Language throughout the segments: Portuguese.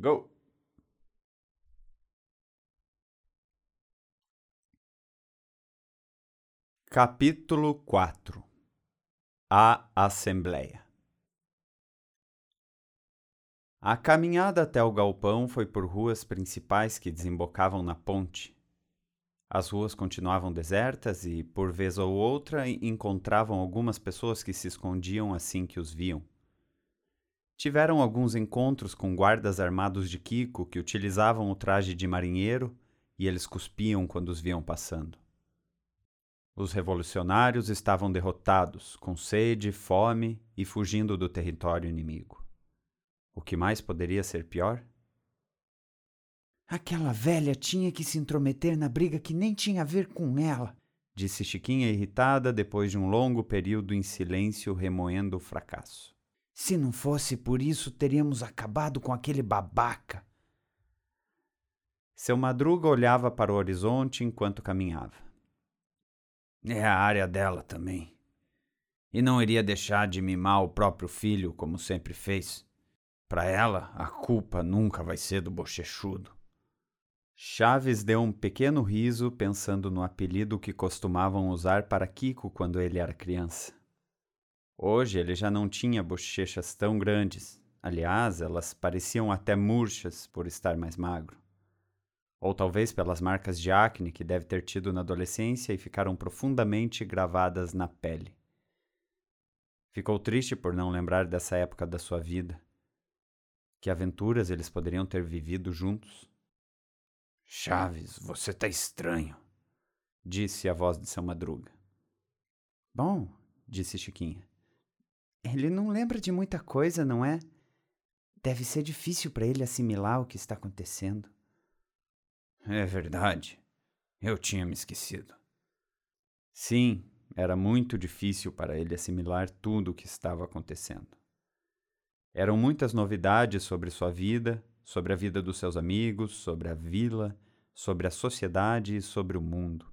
Go! Capítulo 4 A Assembleia A caminhada até o galpão foi por ruas principais que desembocavam na ponte. As ruas continuavam desertas e, por vez ou outra, encontravam algumas pessoas que se escondiam assim que os viam. Tiveram alguns encontros com guardas armados de Kiko que utilizavam o traje de marinheiro e eles cuspiam quando os viam passando. Os revolucionários estavam derrotados, com sede, fome e fugindo do território inimigo. O que mais poderia ser pior? Aquela velha tinha que se intrometer na briga que nem tinha a ver com ela, disse Chiquinha irritada depois de um longo período em silêncio remoendo o fracasso. Se não fosse por isso, teríamos acabado com aquele babaca. Seu madruga olhava para o horizonte enquanto caminhava. É a área dela também. E não iria deixar de mimar o próprio filho como sempre fez. Para ela, a culpa nunca vai ser do bochechudo. Chaves deu um pequeno riso pensando no apelido que costumavam usar para Kiko quando ele era criança. Hoje ele já não tinha bochechas tão grandes. Aliás, elas pareciam até murchas por estar mais magro ou talvez pelas marcas de acne que deve ter tido na adolescência e ficaram profundamente gravadas na pele. Ficou triste por não lembrar dessa época da sua vida. Que aventuras eles poderiam ter vivido juntos? Chaves, você tá estranho, disse a voz de seu madruga. Bom, disse Chiquinha. Ele não lembra de muita coisa, não é? Deve ser difícil para ele assimilar o que está acontecendo. É verdade. Eu tinha me esquecido. Sim, era muito difícil para ele assimilar tudo o que estava acontecendo. Eram muitas novidades sobre sua vida, sobre a vida dos seus amigos, sobre a vila, sobre a sociedade e sobre o mundo.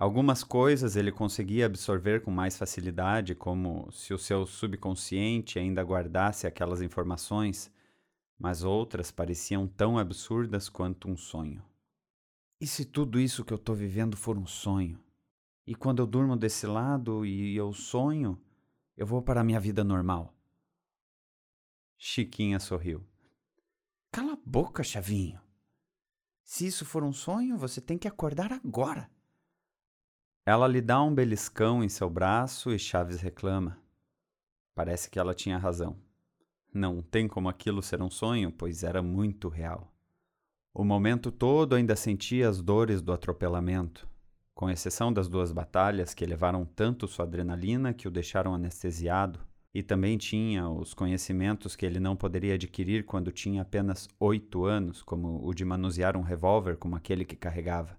Algumas coisas ele conseguia absorver com mais facilidade, como se o seu subconsciente ainda guardasse aquelas informações mas outras pareciam tão absurdas quanto um sonho. E se tudo isso que eu estou vivendo for um sonho? E quando eu durmo desse lado e eu sonho, eu vou para a minha vida normal? Chiquinha sorriu. Cala a boca, Chavinho. Se isso for um sonho, você tem que acordar agora. Ela lhe dá um beliscão em seu braço e Chaves reclama. Parece que ela tinha razão. Não tem como aquilo ser um sonho, pois era muito real. O momento todo ainda sentia as dores do atropelamento, com exceção das duas batalhas que levaram tanto sua adrenalina que o deixaram anestesiado, e também tinha os conhecimentos que ele não poderia adquirir quando tinha apenas oito anos, como o de manusear um revólver como aquele que carregava.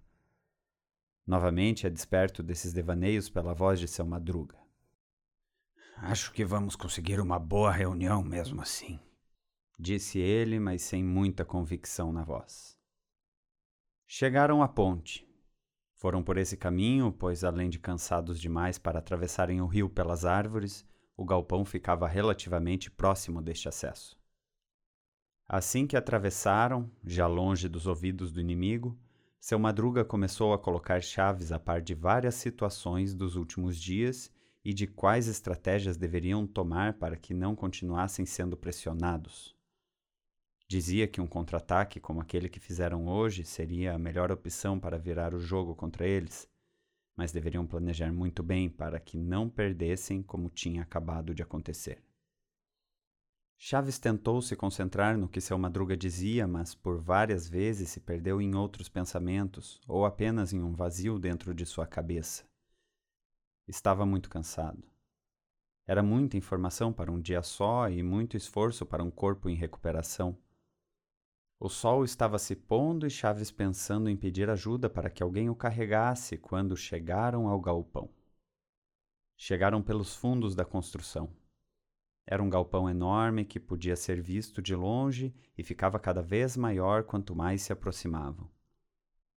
Novamente é desperto desses devaneios pela voz de seu madruga. Acho que vamos conseguir uma boa reunião mesmo assim, disse ele, mas sem muita convicção na voz. Chegaram à ponte. Foram por esse caminho, pois, além de cansados demais para atravessarem o rio pelas árvores, o galpão ficava relativamente próximo deste acesso. Assim que atravessaram, já longe dos ouvidos do inimigo, seu madruga começou a colocar chaves a par de várias situações dos últimos dias e de quais estratégias deveriam tomar para que não continuassem sendo pressionados. Dizia que um contra-ataque como aquele que fizeram hoje seria a melhor opção para virar o jogo contra eles, mas deveriam planejar muito bem para que não perdessem como tinha acabado de acontecer. Chaves tentou se concentrar no que seu madruga dizia, mas por várias vezes se perdeu em outros pensamentos ou apenas em um vazio dentro de sua cabeça. Estava muito cansado. Era muita informação para um dia só e muito esforço para um corpo em recuperação. O sol estava se pondo e Chaves pensando em pedir ajuda para que alguém o carregasse quando chegaram ao galpão. Chegaram pelos fundos da construção. Era um galpão enorme que podia ser visto de longe e ficava cada vez maior quanto mais se aproximavam.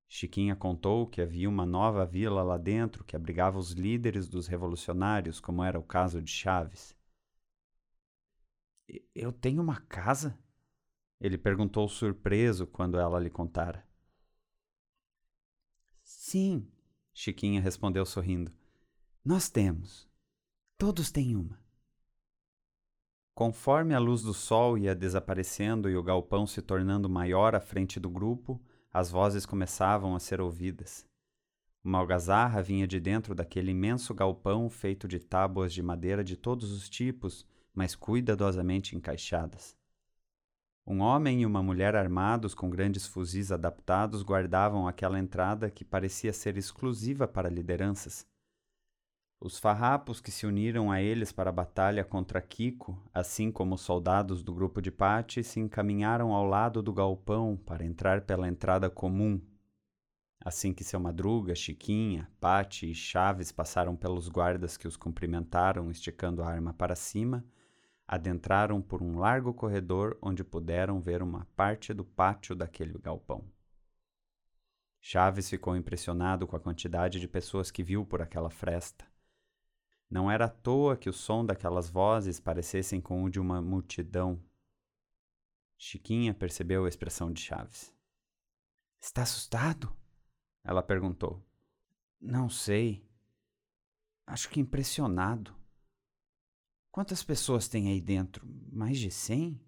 Chiquinha contou que havia uma nova vila lá dentro que abrigava os líderes dos revolucionários, como era o caso de Chaves. Eu tenho uma casa? Ele perguntou surpreso quando ela lhe contara. Sim, Chiquinha respondeu sorrindo. Nós temos. Todos têm uma. Conforme a luz do sol ia desaparecendo e o galpão se tornando maior à frente do grupo, as vozes começavam a ser ouvidas. Uma algazarra vinha de dentro daquele imenso galpão feito de tábuas de madeira de todos os tipos, mas cuidadosamente encaixadas. Um homem e uma mulher armados com grandes fuzis adaptados guardavam aquela entrada que parecia ser exclusiva para lideranças. Os farrapos que se uniram a eles para a batalha contra Kiko, assim como os soldados do grupo de Pate, se encaminharam ao lado do galpão para entrar pela entrada comum. Assim que seu Madruga, Chiquinha, Pate e Chaves passaram pelos guardas que os cumprimentaram, esticando a arma para cima, adentraram por um largo corredor onde puderam ver uma parte do pátio daquele galpão. Chaves ficou impressionado com a quantidade de pessoas que viu por aquela fresta. Não era à toa que o som daquelas vozes parecessem com o de uma multidão. Chiquinha percebeu a expressão de Chaves. Está assustado? Ela perguntou. Não sei. Acho que impressionado. Quantas pessoas tem aí dentro? Mais de cem?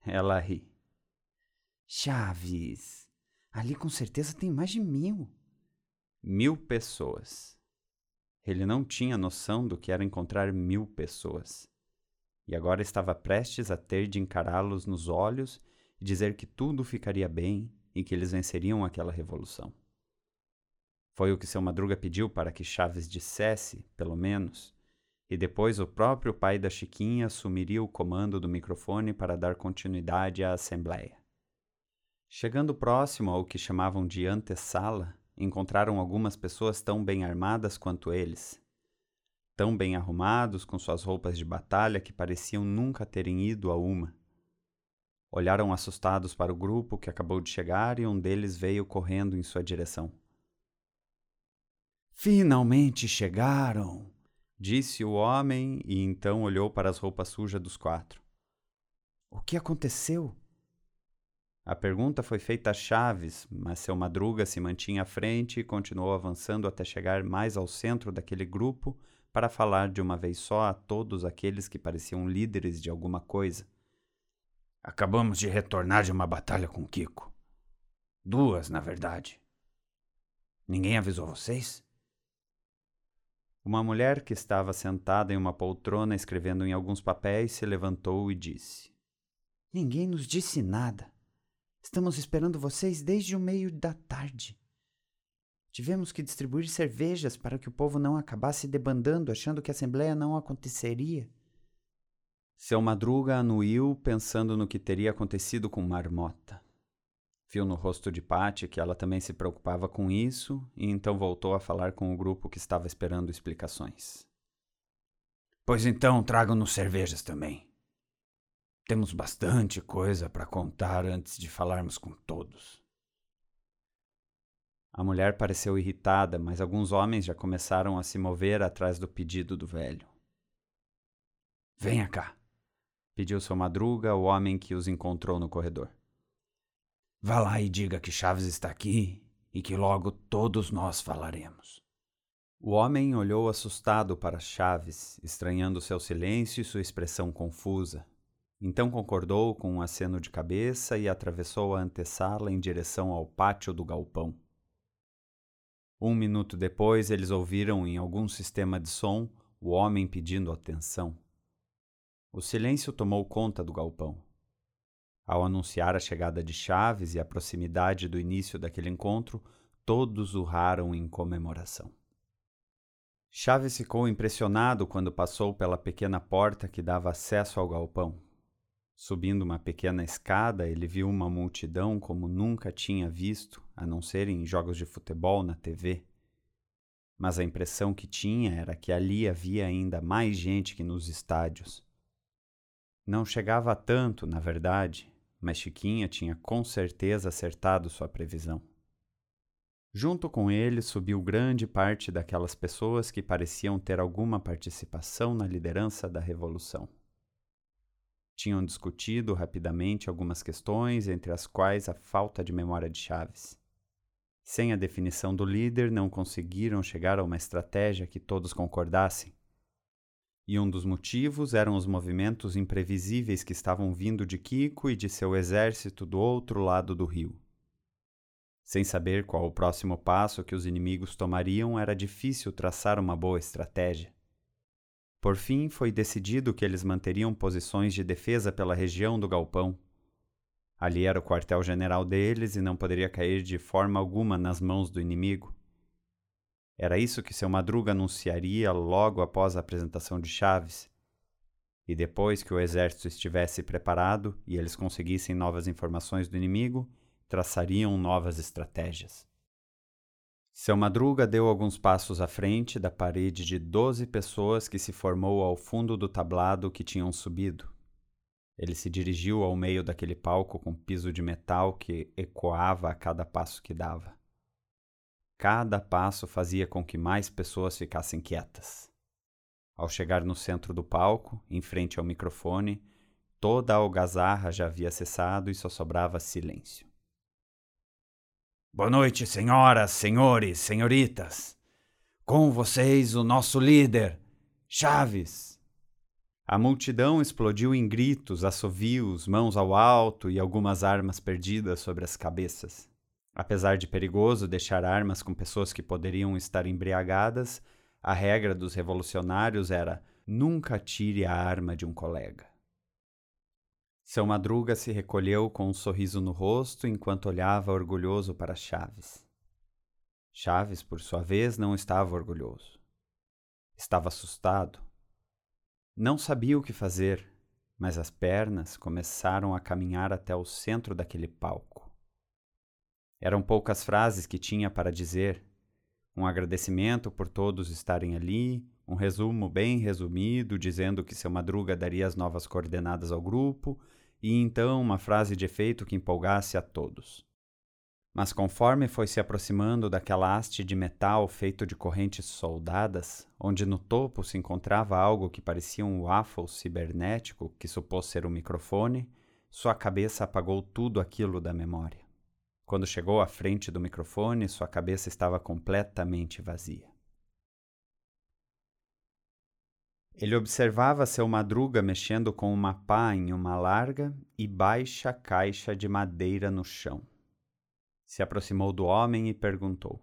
Ela ri. Chaves, ali com certeza tem mais de mil. Mil pessoas. Ele não tinha noção do que era encontrar mil pessoas. E agora estava prestes a ter de encará-los nos olhos e dizer que tudo ficaria bem e que eles venceriam aquela revolução. Foi o que seu Madruga pediu para que Chaves dissesse, pelo menos, e depois o próprio pai da Chiquinha assumiria o comando do microfone para dar continuidade à assembleia. Chegando próximo ao que chamavam de antessala, encontraram algumas pessoas tão bem armadas quanto eles, tão bem arrumados com suas roupas de batalha que pareciam nunca terem ido a uma. Olharam assustados para o grupo que acabou de chegar e um deles veio correndo em sua direção. Finalmente chegaram! Disse o homem e então olhou para as roupas sujas dos quatro. O que aconteceu? A pergunta foi feita a Chaves, mas seu Madruga se mantinha à frente e continuou avançando até chegar mais ao centro daquele grupo para falar de uma vez só a todos aqueles que pareciam líderes de alguma coisa. Acabamos de retornar de uma batalha com Kiko. Duas, na verdade. Ninguém avisou vocês? Uma mulher que estava sentada em uma poltrona escrevendo em alguns papéis se levantou e disse: Ninguém nos disse nada. Estamos esperando vocês desde o meio da tarde. Tivemos que distribuir cervejas para que o povo não acabasse debandando, achando que a assembleia não aconteceria. Seu Madruga anuiu, pensando no que teria acontecido com Marmota. Viu no rosto de Patty que ela também se preocupava com isso e então voltou a falar com o grupo que estava esperando explicações. Pois então tragam-nos cervejas também. Temos bastante coisa para contar antes de falarmos com todos. A mulher pareceu irritada, mas alguns homens já começaram a se mover atrás do pedido do velho. Venha cá, pediu seu madruga o homem que os encontrou no corredor. Vá lá e diga que Chaves está aqui e que logo todos nós falaremos. O homem olhou assustado para Chaves, estranhando seu silêncio e sua expressão confusa. Então concordou com um aceno de cabeça e atravessou a antessala em direção ao pátio do galpão. Um minuto depois, eles ouviram em algum sistema de som o homem pedindo atenção. O silêncio tomou conta do galpão. Ao anunciar a chegada de Chaves e a proximidade do início daquele encontro, todos urraram em comemoração. Chaves ficou impressionado quando passou pela pequena porta que dava acesso ao galpão. Subindo uma pequena escada, ele viu uma multidão como nunca tinha visto, a não ser em jogos de futebol na TV. Mas a impressão que tinha era que ali havia ainda mais gente que nos estádios. Não chegava a tanto, na verdade, mas Chiquinha tinha com certeza acertado sua previsão. Junto com ele subiu grande parte daquelas pessoas que pareciam ter alguma participação na liderança da revolução. Tinham discutido rapidamente algumas questões, entre as quais a falta de memória de Chaves. Sem a definição do líder, não conseguiram chegar a uma estratégia que todos concordassem. E um dos motivos eram os movimentos imprevisíveis que estavam vindo de Kiko e de seu exército do outro lado do rio. Sem saber qual o próximo passo que os inimigos tomariam, era difícil traçar uma boa estratégia. Por fim, foi decidido que eles manteriam posições de defesa pela região do galpão. Ali era o quartel-general deles e não poderia cair de forma alguma nas mãos do inimigo. Era isso que seu Madruga anunciaria logo após a apresentação de Chaves. E depois que o exército estivesse preparado e eles conseguissem novas informações do inimigo, traçariam novas estratégias. Seu Madruga deu alguns passos à frente da parede de doze pessoas que se formou ao fundo do tablado que tinham subido. Ele se dirigiu ao meio daquele palco com piso de metal que ecoava a cada passo que dava. Cada passo fazia com que mais pessoas ficassem quietas. Ao chegar no centro do palco, em frente ao microfone, toda a algazarra já havia cessado e só sobrava silêncio. Boa noite, senhoras, senhores, senhoritas. Com vocês, o nosso líder, Chaves. A multidão explodiu em gritos, assovios, mãos ao alto e algumas armas perdidas sobre as cabeças. Apesar de perigoso deixar armas com pessoas que poderiam estar embriagadas, a regra dos revolucionários era nunca tire a arma de um colega. Seu Madruga se recolheu com um sorriso no rosto enquanto olhava orgulhoso para Chaves. Chaves, por sua vez, não estava orgulhoso. Estava assustado. Não sabia o que fazer, mas as pernas começaram a caminhar até o centro daquele palco. Eram poucas frases que tinha para dizer. Um agradecimento por todos estarem ali, um resumo bem resumido dizendo que seu Madruga daria as novas coordenadas ao grupo, e então uma frase de efeito que empolgasse a todos. Mas conforme foi se aproximando daquela haste de metal feito de correntes soldadas, onde no topo se encontrava algo que parecia um waffle cibernético que supôs ser um microfone, sua cabeça apagou tudo aquilo da memória. Quando chegou à frente do microfone, sua cabeça estava completamente vazia. Ele observava seu madruga mexendo com uma pá em uma larga e baixa caixa de madeira no chão. Se aproximou do homem e perguntou: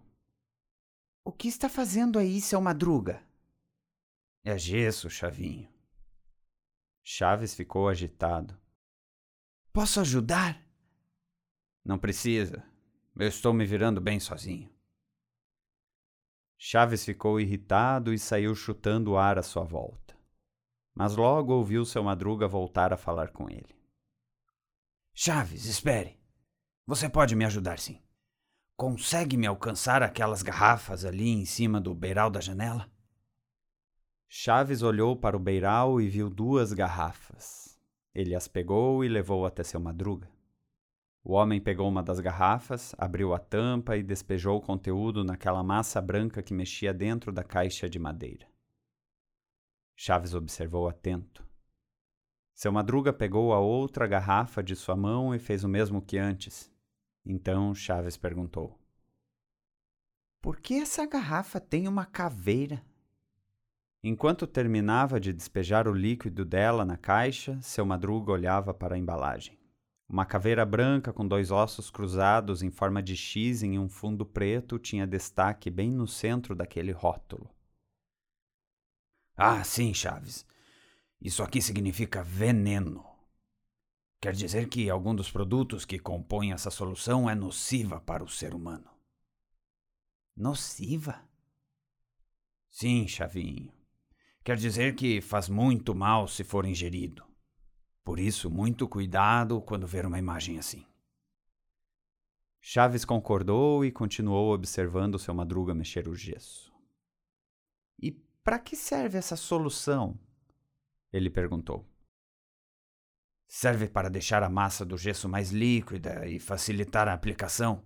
O que está fazendo aí, seu madruga? É gesso, Chavinho. Chaves ficou agitado. Posso ajudar? Não precisa. Eu estou me virando bem sozinho. Chaves ficou irritado e saiu chutando o ar à sua volta. Mas logo ouviu seu madruga voltar a falar com ele. Chaves, espere. Você pode me ajudar sim. Consegue me alcançar aquelas garrafas ali em cima do beiral da janela? Chaves olhou para o beiral e viu duas garrafas. Ele as pegou e levou até seu madruga. O homem pegou uma das garrafas, abriu a tampa e despejou o conteúdo naquela massa branca que mexia dentro da caixa de madeira. Chaves observou atento. Seu Madruga pegou a outra garrafa de sua mão e fez o mesmo que antes. Então Chaves perguntou: Por que essa garrafa tem uma caveira? Enquanto terminava de despejar o líquido dela na caixa, seu Madruga olhava para a embalagem. Uma caveira branca com dois ossos cruzados em forma de X em um fundo preto tinha destaque bem no centro daquele rótulo. Ah, sim, Chaves. Isso aqui significa veneno. Quer dizer que algum dos produtos que compõem essa solução é nociva para o ser humano. Nociva? Sim, Chavinho. Quer dizer que faz muito mal se for ingerido. Por isso, muito cuidado quando ver uma imagem assim. Chaves concordou e continuou observando seu madruga mexer o gesso. E para que serve essa solução? Ele perguntou. Serve para deixar a massa do gesso mais líquida e facilitar a aplicação.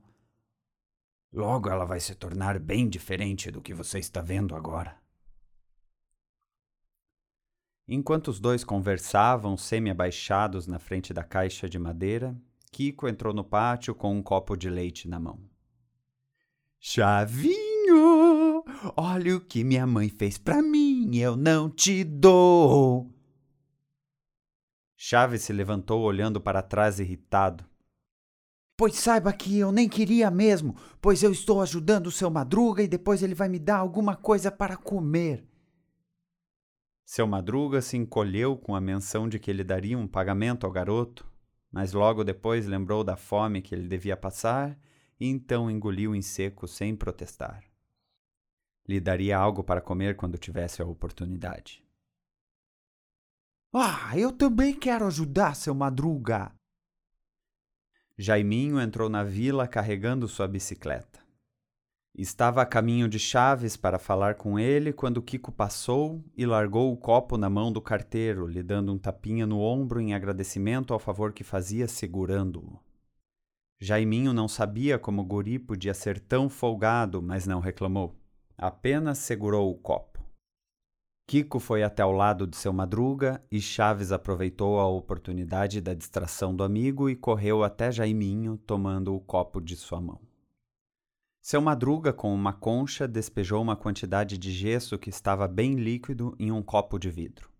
Logo ela vai se tornar bem diferente do que você está vendo agora. Enquanto os dois conversavam semi-abaixados na frente da caixa de madeira, Kiko entrou no pátio com um copo de leite na mão. Chavinho, olha o que minha mãe fez pra mim, eu não te dou. Chaves se levantou olhando para trás irritado. Pois saiba que eu nem queria mesmo, pois eu estou ajudando o seu Madruga e depois ele vai me dar alguma coisa para comer. Seu Madruga se encolheu com a menção de que ele daria um pagamento ao garoto, mas logo depois lembrou da fome que ele devia passar e então engoliu em seco sem protestar. Lhe daria algo para comer quando tivesse a oportunidade. Ah, eu também quero ajudar, seu Madruga! Jaiminho entrou na vila carregando sua bicicleta. Estava a caminho de Chaves para falar com ele quando Kiko passou e largou o copo na mão do carteiro, lhe dando um tapinha no ombro em agradecimento ao favor que fazia segurando-o. Jaiminho não sabia como o guri podia ser tão folgado, mas não reclamou. Apenas segurou o copo. Kiko foi até ao lado de seu madruga e Chaves aproveitou a oportunidade da distração do amigo e correu até Jaiminho, tomando o copo de sua mão. Seu madruga, com uma concha, despejou uma quantidade de gesso que estava bem líquido em um copo de vidro.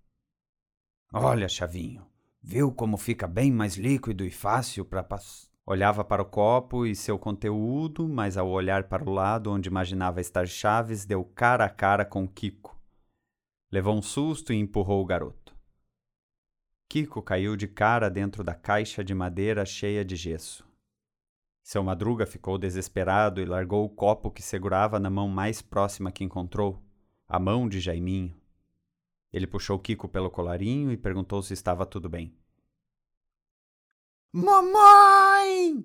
Olha, Chavinho, viu como fica bem mais líquido e fácil para passar? Olhava para o copo e seu conteúdo, mas ao olhar para o lado onde imaginava estar Chaves, deu cara a cara com Kiko Levou um susto e empurrou o garoto. Kiko caiu de cara dentro da caixa de madeira cheia de gesso. Seu madruga ficou desesperado e largou o copo que segurava na mão mais próxima que encontrou, a mão de Jaiminho. Ele puxou Kiko pelo colarinho e perguntou se estava tudo bem. Mamãe!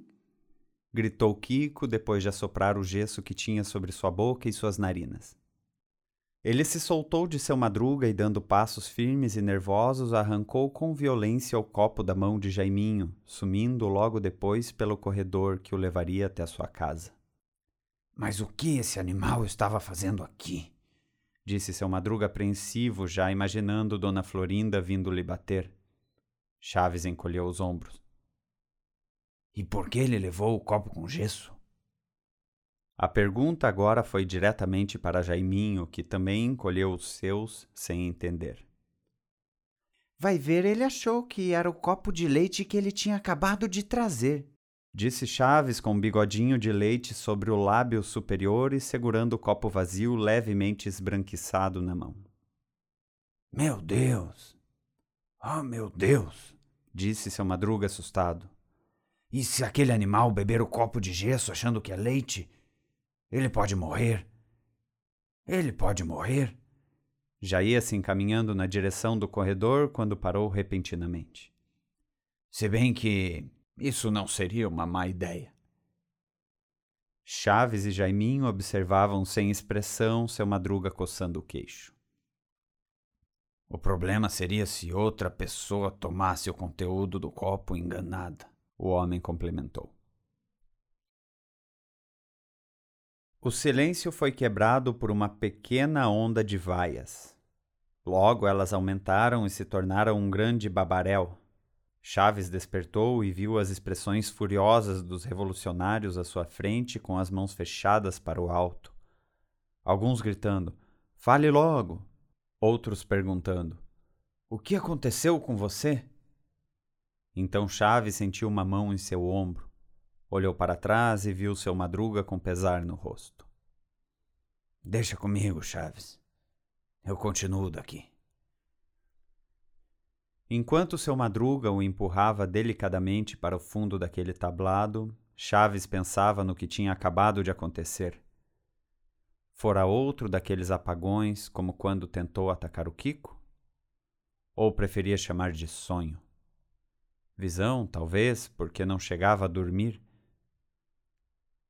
gritou Kiko depois de assoprar o gesso que tinha sobre sua boca e suas narinas. Ele se soltou de seu madruga e, dando passos firmes e nervosos, arrancou com violência o copo da mão de Jaiminho, sumindo logo depois pelo corredor que o levaria até sua casa. Mas o que esse animal estava fazendo aqui? disse seu madruga apreensivo, já imaginando Dona Florinda vindo lhe bater. Chaves encolheu os ombros. E por que ele levou o copo com gesso? A pergunta agora foi diretamente para Jaiminho, que também encolheu os seus sem entender. Vai ver, ele achou que era o copo de leite que ele tinha acabado de trazer. Disse Chaves com um bigodinho de leite sobre o lábio superior e segurando o copo vazio levemente esbranquiçado na mão. Meu Deus! Oh, meu Deus! Disse seu madruga assustado. E se aquele animal beber o copo de gesso achando que é leite, ele pode morrer. Ele pode morrer. Já ia se encaminhando na direção do corredor quando parou repentinamente. Se bem que isso não seria uma má ideia. Chaves e Jaiminho observavam sem expressão seu madruga coçando o queixo. O problema seria se outra pessoa tomasse o conteúdo do copo enganada, o homem complementou. O silêncio foi quebrado por uma pequena onda de vaias. Logo elas aumentaram e se tornaram um grande babaréu. Chaves despertou e viu as expressões furiosas dos revolucionários à sua frente com as mãos fechadas para o alto. Alguns gritando: Fale logo! Outros perguntando: O que aconteceu com você? Então Chaves sentiu uma mão em seu ombro. Olhou para trás e viu seu madruga com pesar no rosto. Deixa comigo, Chaves. Eu continuo daqui. Enquanto seu madruga o empurrava delicadamente para o fundo daquele tablado, Chaves pensava no que tinha acabado de acontecer. Fora outro daqueles apagões, como quando tentou atacar o Kiko? Ou preferia chamar de sonho? Visão, talvez, porque não chegava a dormir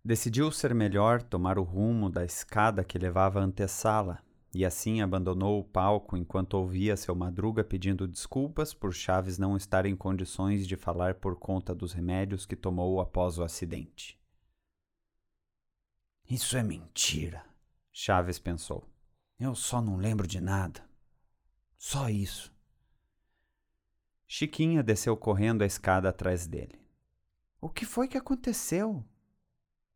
Decidiu ser melhor tomar o rumo da escada que levava à antessala, e assim abandonou o palco enquanto ouvia seu madruga pedindo desculpas por Chaves não estar em condições de falar por conta dos remédios que tomou após o acidente. Isso é mentira, Chaves pensou. Eu só não lembro de nada. Só isso. Chiquinha desceu correndo a escada atrás dele. O que foi que aconteceu?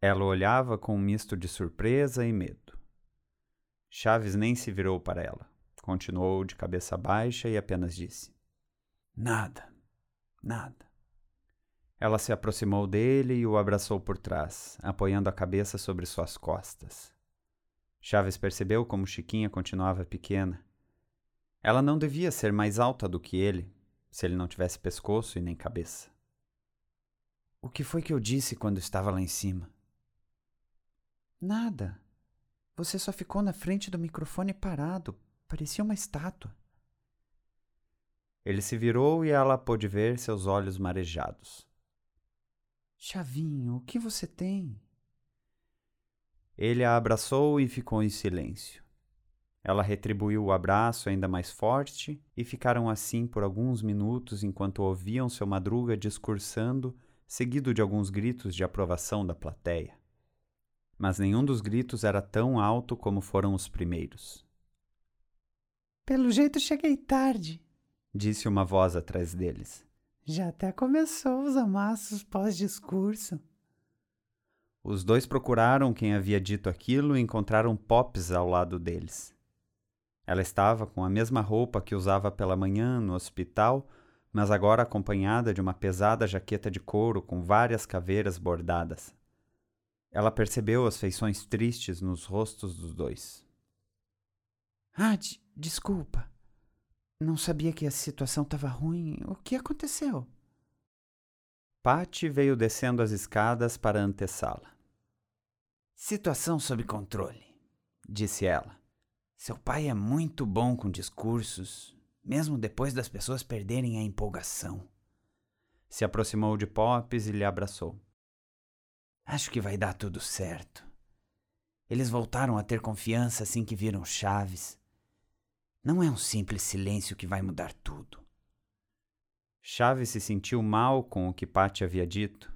Ela olhava com um misto de surpresa e medo. Chaves nem se virou para ela. Continuou de cabeça baixa e apenas disse: Nada, nada. Ela se aproximou dele e o abraçou por trás, apoiando a cabeça sobre suas costas. Chaves percebeu como Chiquinha continuava pequena. Ela não devia ser mais alta do que ele, se ele não tivesse pescoço e nem cabeça. O que foi que eu disse quando estava lá em cima? Nada. Você só ficou na frente do microfone parado. Parecia uma estátua. Ele se virou e ela pôde ver seus olhos marejados. Chavinho, o que você tem? Ele a abraçou e ficou em silêncio. Ela retribuiu o abraço ainda mais forte e ficaram assim por alguns minutos enquanto ouviam seu madruga discursando, seguido de alguns gritos de aprovação da plateia. Mas nenhum dos gritos era tão alto como foram os primeiros. Pelo jeito cheguei tarde, disse uma voz atrás deles. Já até começou os amassos pós-discurso. Os dois procuraram quem havia dito aquilo e encontraram Pops ao lado deles. Ela estava com a mesma roupa que usava pela manhã no hospital, mas agora acompanhada de uma pesada jaqueta de couro com várias caveiras bordadas. Ela percebeu as feições tristes nos rostos dos dois. Ah, desculpa. Não sabia que a situação estava ruim. O que aconteceu? Patty veio descendo as escadas para a antessala. Situação sob controle, disse ela. Seu pai é muito bom com discursos, mesmo depois das pessoas perderem a empolgação. Se aproximou de Pops e lhe abraçou. Acho que vai dar tudo certo. Eles voltaram a ter confiança assim que viram Chaves. Não é um simples silêncio que vai mudar tudo. Chaves se sentiu mal com o que Patty havia dito,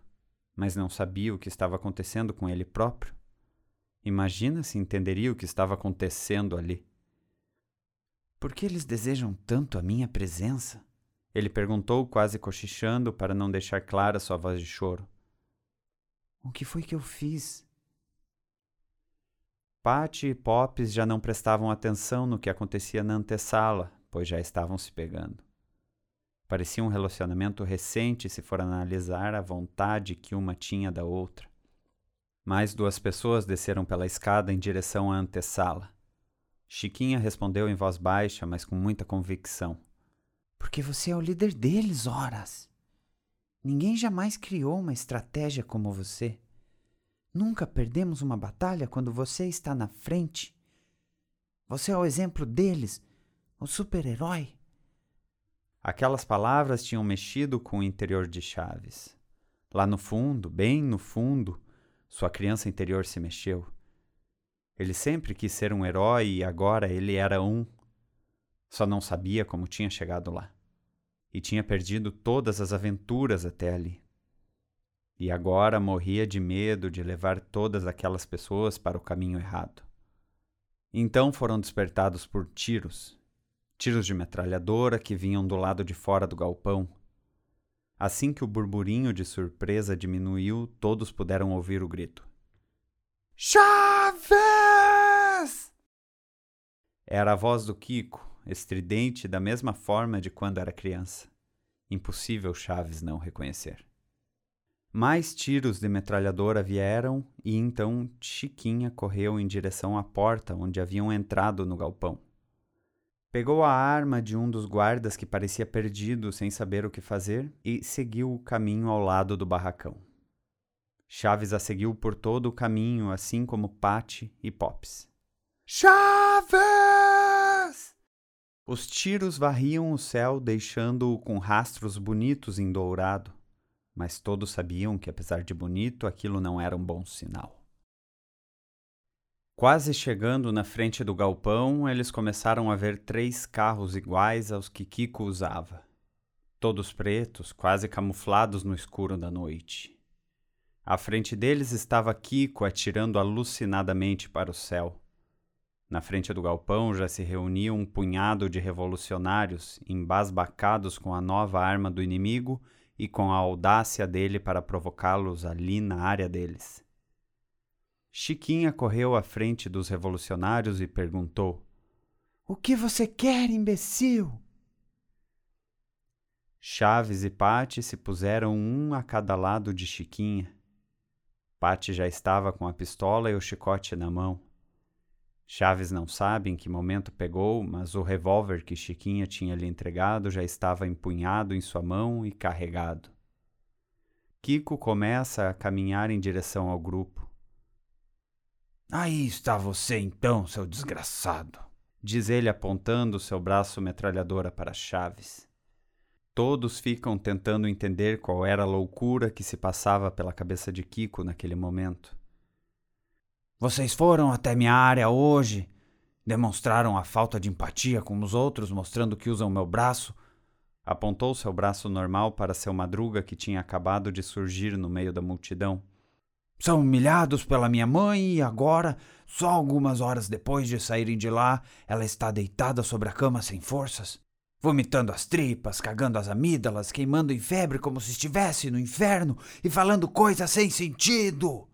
mas não sabia o que estava acontecendo com ele próprio. Imagina se entenderia o que estava acontecendo ali. Por que eles desejam tanto a minha presença? Ele perguntou, quase cochichando, para não deixar clara sua voz de choro. O que foi que eu fiz? Patty e Pops já não prestavam atenção no que acontecia na antessala, pois já estavam se pegando. Parecia um relacionamento recente se for analisar a vontade que uma tinha da outra. Mais duas pessoas desceram pela escada em direção à antessala. Chiquinha respondeu em voz baixa, mas com muita convicção. Porque você é o líder deles, horas. Ninguém jamais criou uma estratégia como você. Nunca perdemos uma batalha quando você está na frente. Você é o exemplo deles, o super-herói. Aquelas palavras tinham mexido com o interior de Chaves. Lá no fundo, bem no fundo, sua criança interior se mexeu. Ele sempre quis ser um herói e agora ele era um. Só não sabia como tinha chegado lá. E tinha perdido todas as aventuras até ali. E agora morria de medo de levar todas aquelas pessoas para o caminho errado. Então foram despertados por tiros, tiros de metralhadora que vinham do lado de fora do galpão Assim que o burburinho de surpresa diminuiu, todos puderam ouvir o grito. Chaves! Era a voz do Kiko, estridente da mesma forma de quando era criança. Impossível Chaves não reconhecer. Mais tiros de metralhadora vieram e então Chiquinha correu em direção à porta onde haviam entrado no galpão. Pegou a arma de um dos guardas que parecia perdido sem saber o que fazer e seguiu o caminho ao lado do barracão. Chaves a seguiu por todo o caminho, assim como Patty e Pops. Chaves! Os tiros varriam o céu, deixando-o com rastros bonitos em dourado, mas todos sabiam que, apesar de bonito, aquilo não era um bom sinal. Quase chegando na frente do galpão, eles começaram a ver três carros iguais aos que Kiko usava. Todos pretos, quase camuflados no escuro da noite. À frente deles estava Kiko atirando alucinadamente para o céu. Na frente do galpão já se reunia um punhado de revolucionários embasbacados com a nova arma do inimigo e com a audácia dele para provocá-los ali na área deles. Chiquinha correu à frente dos revolucionários e perguntou: O que você quer, imbecil? Chaves e Pate se puseram um a cada lado de Chiquinha. Pate já estava com a pistola e o chicote na mão. Chaves não sabe em que momento pegou, mas o revólver que Chiquinha tinha lhe entregado já estava empunhado em sua mão e carregado. Kiko começa a caminhar em direção ao grupo. Aí está você então, seu desgraçado, diz ele apontando seu braço metralhadora para Chaves. Todos ficam tentando entender qual era a loucura que se passava pela cabeça de Kiko naquele momento. Vocês foram até minha área hoje, demonstraram a falta de empatia com os outros, mostrando que usam meu braço. Apontou seu braço normal para seu madruga que tinha acabado de surgir no meio da multidão. São humilhados pela minha mãe e agora, só algumas horas depois de saírem de lá, ela está deitada sobre a cama sem forças, vomitando as tripas, cagando as amígdalas, queimando em febre como se estivesse no inferno e falando coisas sem sentido.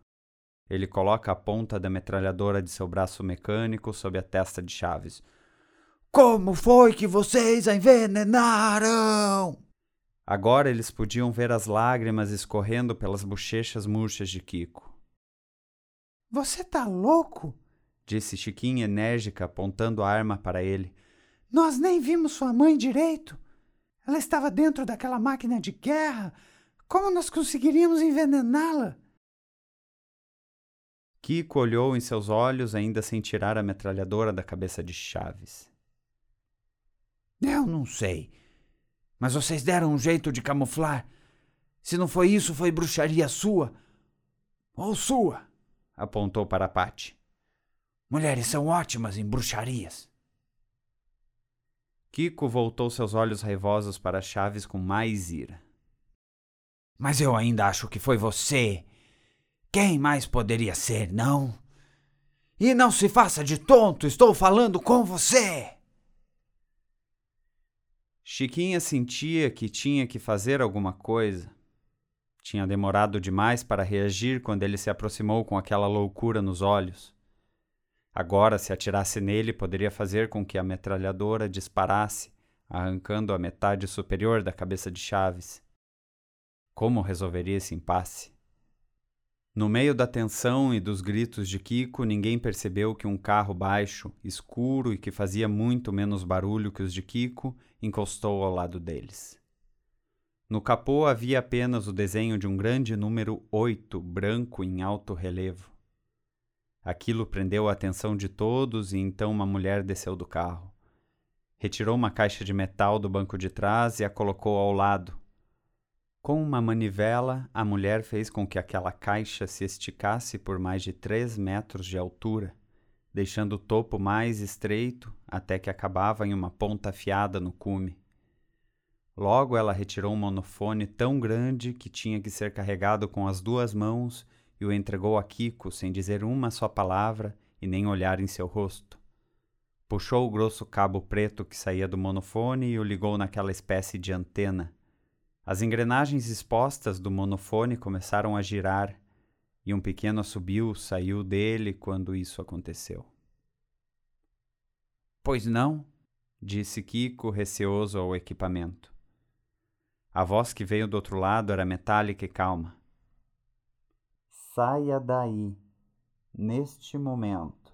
Ele coloca a ponta da metralhadora de seu braço mecânico sob a testa de Chaves. Como foi que vocês a envenenaram? Agora eles podiam ver as lágrimas escorrendo pelas bochechas murchas de Kiko. Você tá louco? disse Chiquinha enérgica, apontando a arma para ele. Nós nem vimos sua mãe direito. Ela estava dentro daquela máquina de guerra. Como nós conseguiríamos envenená-la? Kiko olhou em seus olhos, ainda sem tirar a metralhadora da cabeça de Chaves. Eu não sei. Mas vocês deram um jeito de camuflar. Se não foi isso, foi bruxaria sua. Ou sua, apontou para Pate. Mulheres são ótimas em bruxarias. Kiko voltou seus olhos raivosos para Chaves com mais ira. Mas eu ainda acho que foi você quem mais poderia ser, não? E não se faça de tonto, estou falando com você! Chiquinha sentia que tinha que fazer alguma coisa. Tinha demorado demais para reagir quando ele se aproximou com aquela loucura nos olhos. Agora, se atirasse nele, poderia fazer com que a metralhadora disparasse, arrancando a metade superior da cabeça de Chaves. Como resolveria esse impasse? No meio da tensão e dos gritos de Kiko, ninguém percebeu que um carro baixo, escuro e que fazia muito menos barulho que os de Kiko encostou ao lado deles. No capô havia apenas o desenho de um grande número 8 branco em alto relevo. Aquilo prendeu a atenção de todos e então uma mulher desceu do carro. Retirou uma caixa de metal do banco de trás e a colocou ao lado, com uma manivela, a mulher fez com que aquela caixa se esticasse por mais de três metros de altura, deixando o topo mais estreito até que acabava em uma ponta afiada no cume. Logo ela retirou um monofone tão grande que tinha que ser carregado com as duas mãos e o entregou a Kiko sem dizer uma só palavra e nem olhar em seu rosto. Puxou o grosso cabo preto que saía do monofone e o ligou naquela espécie de antena as engrenagens expostas do monofone começaram a girar e um pequeno assobio saiu dele quando isso aconteceu. Pois não? disse Kiko, receoso ao equipamento. A voz que veio do outro lado era metálica e calma. Saia daí, neste momento.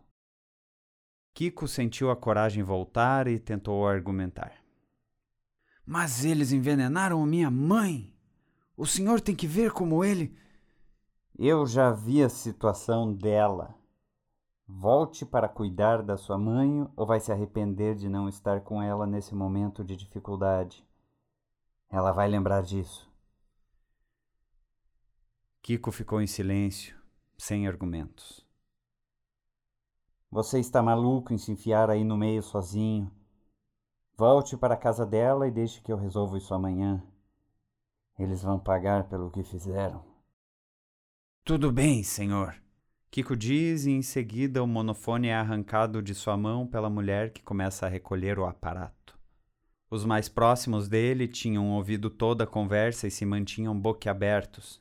Kiko sentiu a coragem voltar e tentou argumentar. Mas eles envenenaram minha mãe. O senhor tem que ver como ele. Eu já vi a situação dela. Volte para cuidar da sua mãe ou vai se arrepender de não estar com ela nesse momento de dificuldade. Ela vai lembrar disso. Kiko ficou em silêncio, sem argumentos. Você está maluco em se enfiar aí no meio sozinho. Volte para a casa dela e deixe que eu resolva isso amanhã. Eles vão pagar pelo que fizeram. Tudo bem, senhor. Kiko diz e em seguida o monofone é arrancado de sua mão pela mulher que começa a recolher o aparato. Os mais próximos dele tinham ouvido toda a conversa e se mantinham boquiabertos.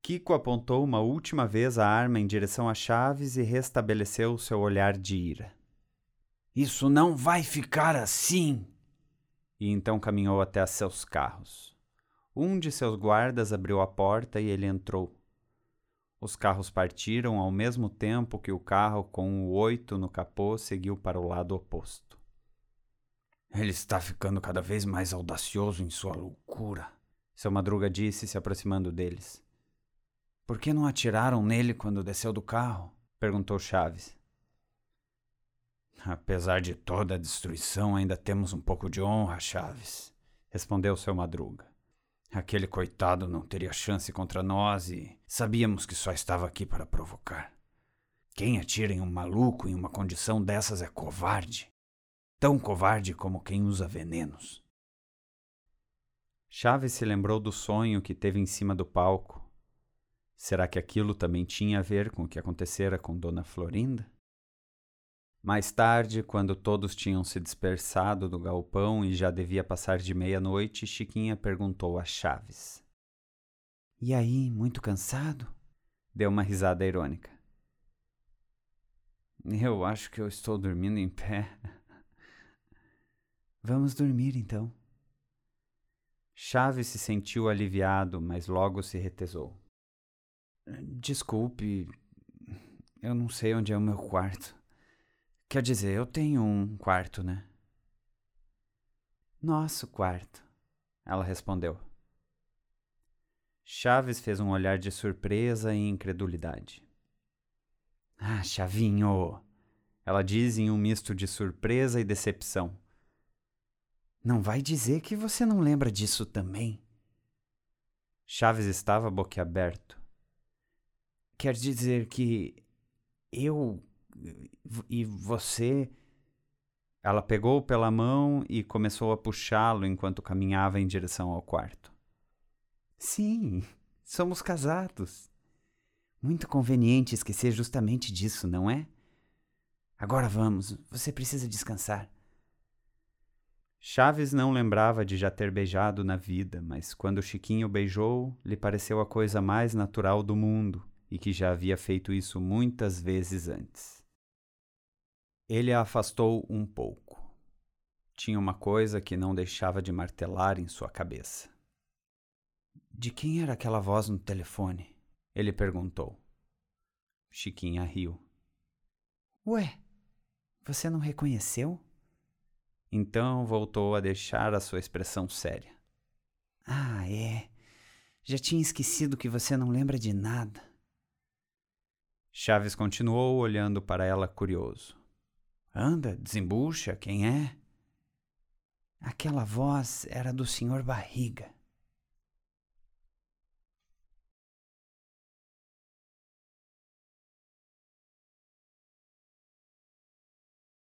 Kiko apontou uma última vez a arma em direção a Chaves e restabeleceu seu olhar de ira. Isso não vai ficar assim! E então caminhou até seus carros. Um de seus guardas abriu a porta e ele entrou. Os carros partiram ao mesmo tempo que o carro com o oito no capô seguiu para o lado oposto. Ele está ficando cada vez mais audacioso em sua loucura, seu madruga disse, se aproximando deles. Por que não atiraram nele quando desceu do carro? perguntou Chaves. Apesar de toda a destruição, ainda temos um pouco de honra, Chaves, respondeu seu madruga. Aquele coitado não teria chance contra nós e sabíamos que só estava aqui para provocar. Quem atira em um maluco em uma condição dessas é covarde. Tão covarde como quem usa venenos. Chaves se lembrou do sonho que teve em cima do palco. Será que aquilo também tinha a ver com o que acontecera com Dona Florinda? Mais tarde, quando todos tinham se dispersado do galpão e já devia passar de meia-noite, Chiquinha perguntou a Chaves: E aí, muito cansado? Deu uma risada irônica. Eu acho que eu estou dormindo em pé. Vamos dormir então. Chaves se sentiu aliviado, mas logo se retesou. Desculpe, eu não sei onde é o meu quarto. Quer dizer, eu tenho um quarto, né? Nosso quarto, ela respondeu. Chaves fez um olhar de surpresa e incredulidade. Ah, Chavinho! Ela diz em um misto de surpresa e decepção. Não vai dizer que você não lembra disso também? Chaves estava boquiaberto. Quer dizer que eu e você. Ela pegou pela mão e começou a puxá-lo enquanto caminhava em direção ao quarto. Sim, somos casados. Muito conveniente esquecer justamente disso, não é? Agora vamos, você precisa descansar. Chaves não lembrava de já ter beijado na vida, mas quando Chiquinho beijou, lhe pareceu a coisa mais natural do mundo e que já havia feito isso muitas vezes antes. Ele a afastou um pouco. Tinha uma coisa que não deixava de martelar em sua cabeça. De quem era aquela voz no telefone? Ele perguntou. Chiquinha riu. Ué, você não reconheceu? Então voltou a deixar a sua expressão séria. Ah, é. Já tinha esquecido que você não lembra de nada. Chaves continuou olhando para ela curioso. Anda, desembucha, quem é? Aquela voz era do senhor Barriga.